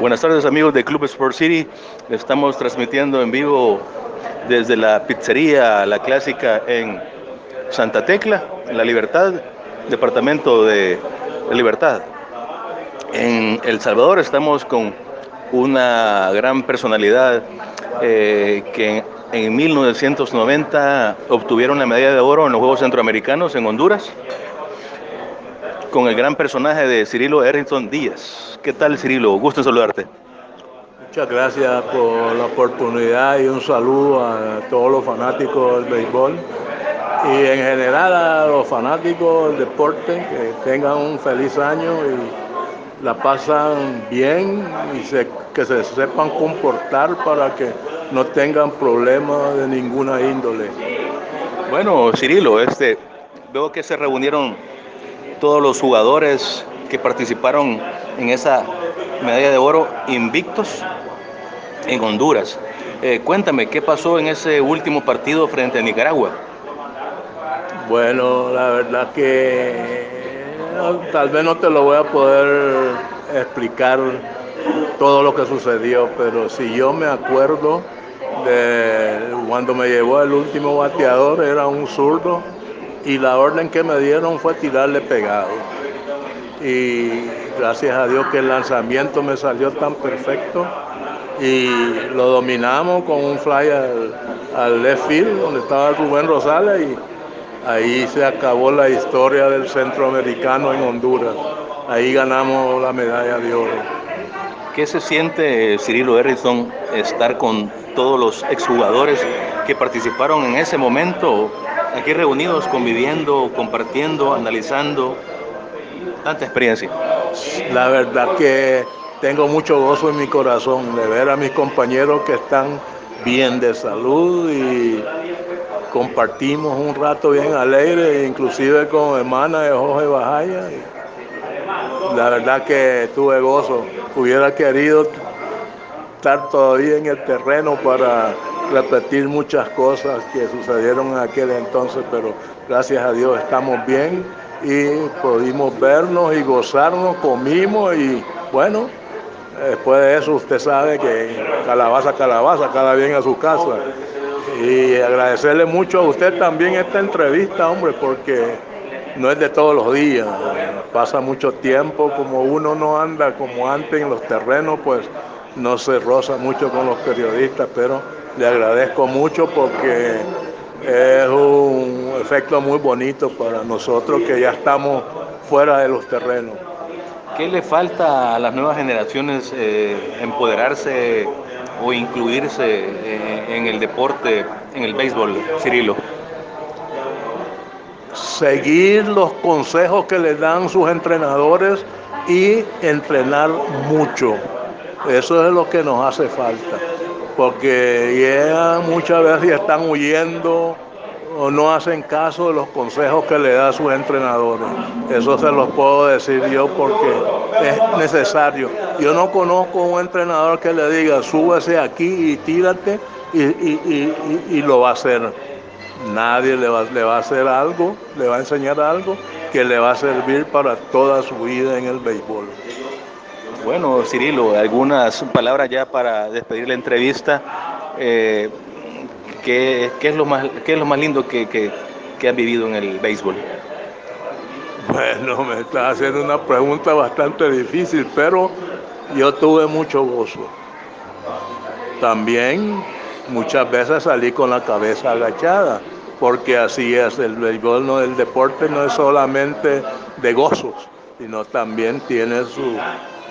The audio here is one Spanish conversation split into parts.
Buenas tardes amigos de Club Sport City. Estamos transmitiendo en vivo desde la pizzería La Clásica en Santa Tecla, en La Libertad, departamento de Libertad. En El Salvador estamos con una gran personalidad eh, que en 1990 obtuvieron la medalla de oro en los Juegos Centroamericanos en Honduras con el gran personaje de Cirilo Errington Díaz. ¿Qué tal Cirilo? Gusto en saludarte. Muchas gracias por la oportunidad y un saludo a todos los fanáticos del béisbol y en general a los fanáticos del deporte que tengan un feliz año y la pasan bien y que se sepan comportar para que no tengan problemas de ninguna índole. Bueno, Cirilo, este, veo que se reunieron todos los jugadores que participaron en esa medalla de oro invictos en Honduras. Eh, cuéntame, ¿qué pasó en ese último partido frente a Nicaragua? Bueno, la verdad que tal vez no te lo voy a poder explicar todo lo que sucedió, pero si yo me acuerdo de cuando me llevó el último bateador, era un zurdo y la orden que me dieron fue tirarle pegado. Y gracias a Dios que el lanzamiento me salió tan perfecto y lo dominamos con un fly al, left field donde estaba Rubén Rosales y ahí se acabó la historia del centroamericano en Honduras. Ahí ganamos la medalla de oro. ¿Qué se siente, Cirilo Harrison, estar con todos los exjugadores que participaron en ese momento aquí reunidos, conviviendo, compartiendo, analizando, tanta experiencia. La verdad que tengo mucho gozo en mi corazón de ver a mis compañeros que están bien de salud y compartimos un rato bien alegre, inclusive con hermana de Jorge Bajaya. La verdad que tuve gozo. Hubiera querido estar todavía en el terreno para repetir muchas cosas que sucedieron en aquel entonces, pero gracias a Dios estamos bien y pudimos vernos y gozarnos, comimos y bueno, después de eso usted sabe que calabaza, calabaza, cada bien a su casa. Y agradecerle mucho a usted también esta entrevista, hombre, porque no es de todos los días, pasa mucho tiempo, como uno no anda como antes en los terrenos, pues no se roza mucho con los periodistas, pero le agradezco mucho porque es un efecto muy bonito para nosotros que ya estamos fuera de los terrenos. ¿Qué le falta a las nuevas generaciones eh, empoderarse o incluirse eh, en el deporte, en el béisbol, Cirilo? Seguir los consejos que les dan sus entrenadores y entrenar mucho. Eso es lo que nos hace falta porque muchas veces están huyendo o no hacen caso de los consejos que le da sus entrenadores. Eso se los puedo decir yo porque es necesario. Yo no conozco un entrenador que le diga súbese aquí y tírate y, lo va a hacer. Nadie le va, le va a hacer algo, le va a enseñar algo que le va a servir para toda su vida en el béisbol. Bueno, Cirilo, algunas palabras ya para despedir la entrevista. Eh, ¿qué, es lo más, ¿Qué es lo más lindo que, que, vivido en el béisbol? Bueno, me estás haciendo una pregunta bastante difícil, pero yo tuve mucho gozo. También muchas veces salí con la cabeza agachada, porque así es, el béisbol, no, el deporte no es solamente de gozos, sino también tiene su,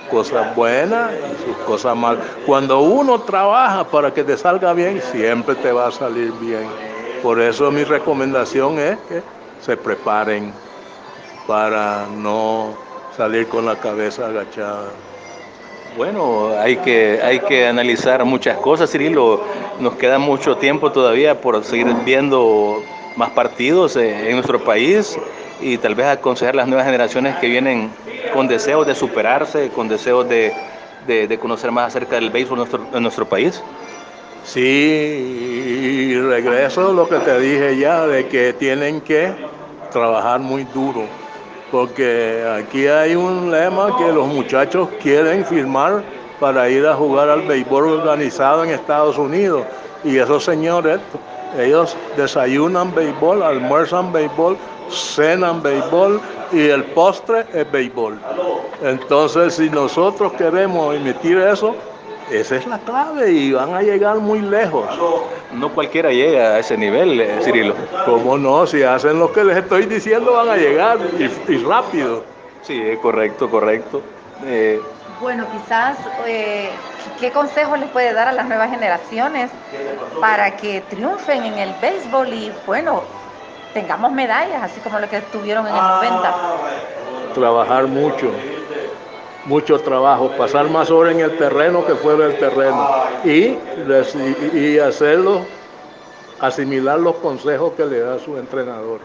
cosas buenas y sus cosas malas. Cuando uno trabaja para que te salga bien, siempre te va a salir bien. Por eso mi recomendación es que se preparen para no salir con la cabeza agachada. Bueno, hay que, hay que analizar muchas cosas, Cirilo. Nos queda mucho tiempo todavía por seguir viendo más partidos en nuestro país y tal vez aconsejar a las nuevas generaciones que vienen con deseos de superarse, con deseos de, conocer más acerca del béisbol en nuestro, en nuestro país? Sí, y regreso a lo que te dije ya, de que tienen que trabajar muy duro, porque aquí hay un lema que los muchachos quieren firmar para ir a jugar al béisbol organizado en Estados Unidos. Y esos señores, ellos desayunan béisbol, almuerzan béisbol, cenan béisbol y el postre es béisbol. Entonces, si nosotros queremos emitir eso, esa es la clave y van a llegar muy lejos. No cualquiera llega a ese nivel, eh, Cirilo. ¿Cómo no? Si hacen lo que les estoy diciendo, van a llegar y, y rápido. Sí, correcto, correcto. Eh, bueno, quizás, eh, ¿qué consejos les puede dar a las nuevas generaciones para que triunfen en el béisbol y, bueno, tengamos medallas, así como lo que tuvieron en el 90? Trabajar mucho, mucho trabajo, pasar más horas en el terreno que fuera del terreno y, y hacerlo, asimilar los consejos que le da su entrenador.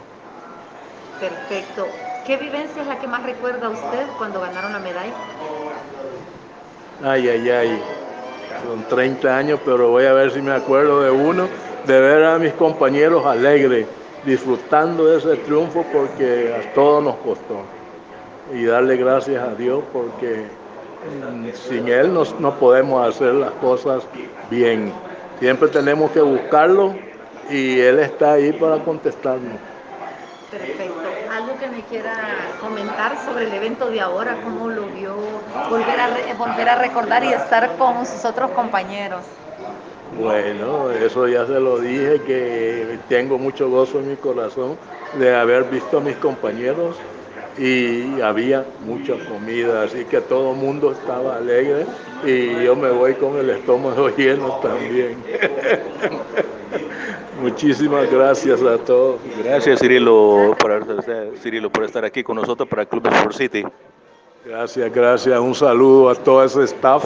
Perfecto. ¿Qué vivencia es la que más recuerda usted cuando ganaron la medalla? Ay, ay, ay. Son 30 años, pero voy a ver si me acuerdo de uno, de ver a mis compañeros alegres, disfrutando de ese triunfo porque a todos nos costó. Y darle gracias a Dios porque mm, sin Él no, no podemos hacer las cosas bien. Siempre tenemos que buscarlo y Él está ahí para contestarnos. Perfecto. ¿Algo que me quiera comentar sobre el evento de ahora? ¿Cómo lo vio? Volver a, volver a recordar y estar con sus otros compañeros. Bueno, eso ya se lo dije, que tengo mucho gozo en mi corazón de haber visto a mis compañeros y había mucha comida, así que todo el mundo estaba alegre y yo me voy con el estómago lleno también. Muchísimas gracias a todos. Gracias Cirilo por, Cirilo por estar aquí con nosotros para el Club Sport City. Gracias, gracias. Un saludo a todo ese staff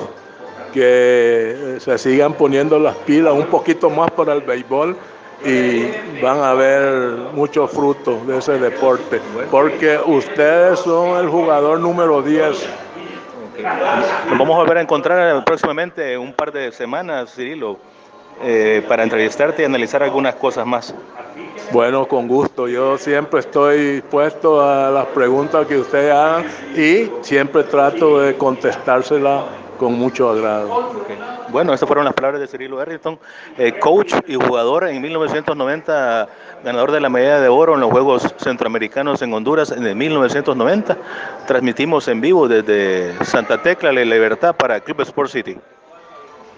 que se sigan poniendo las pilas un poquito más para el béisbol y van a ver muchos frutos de ese deporte, porque ustedes son el jugador número 10. Nos vamos a volver a encontrar próximamente un par de semanas, Cirilo. Eh, para entrevistarte y analizar algunas cosas más. Bueno, con gusto. Yo siempre estoy dispuesto a las preguntas que ustedes hagan y siempre trato de contestársela con mucho agrado. Bueno, estas fueron las palabras de Cirilo Harrington, eh, coach y jugador en 1990, ganador de la medalla de oro en los Juegos Centroamericanos en Honduras en 1990. Transmitimos en vivo desde Santa Tecla, La Libertad para Club Sport City.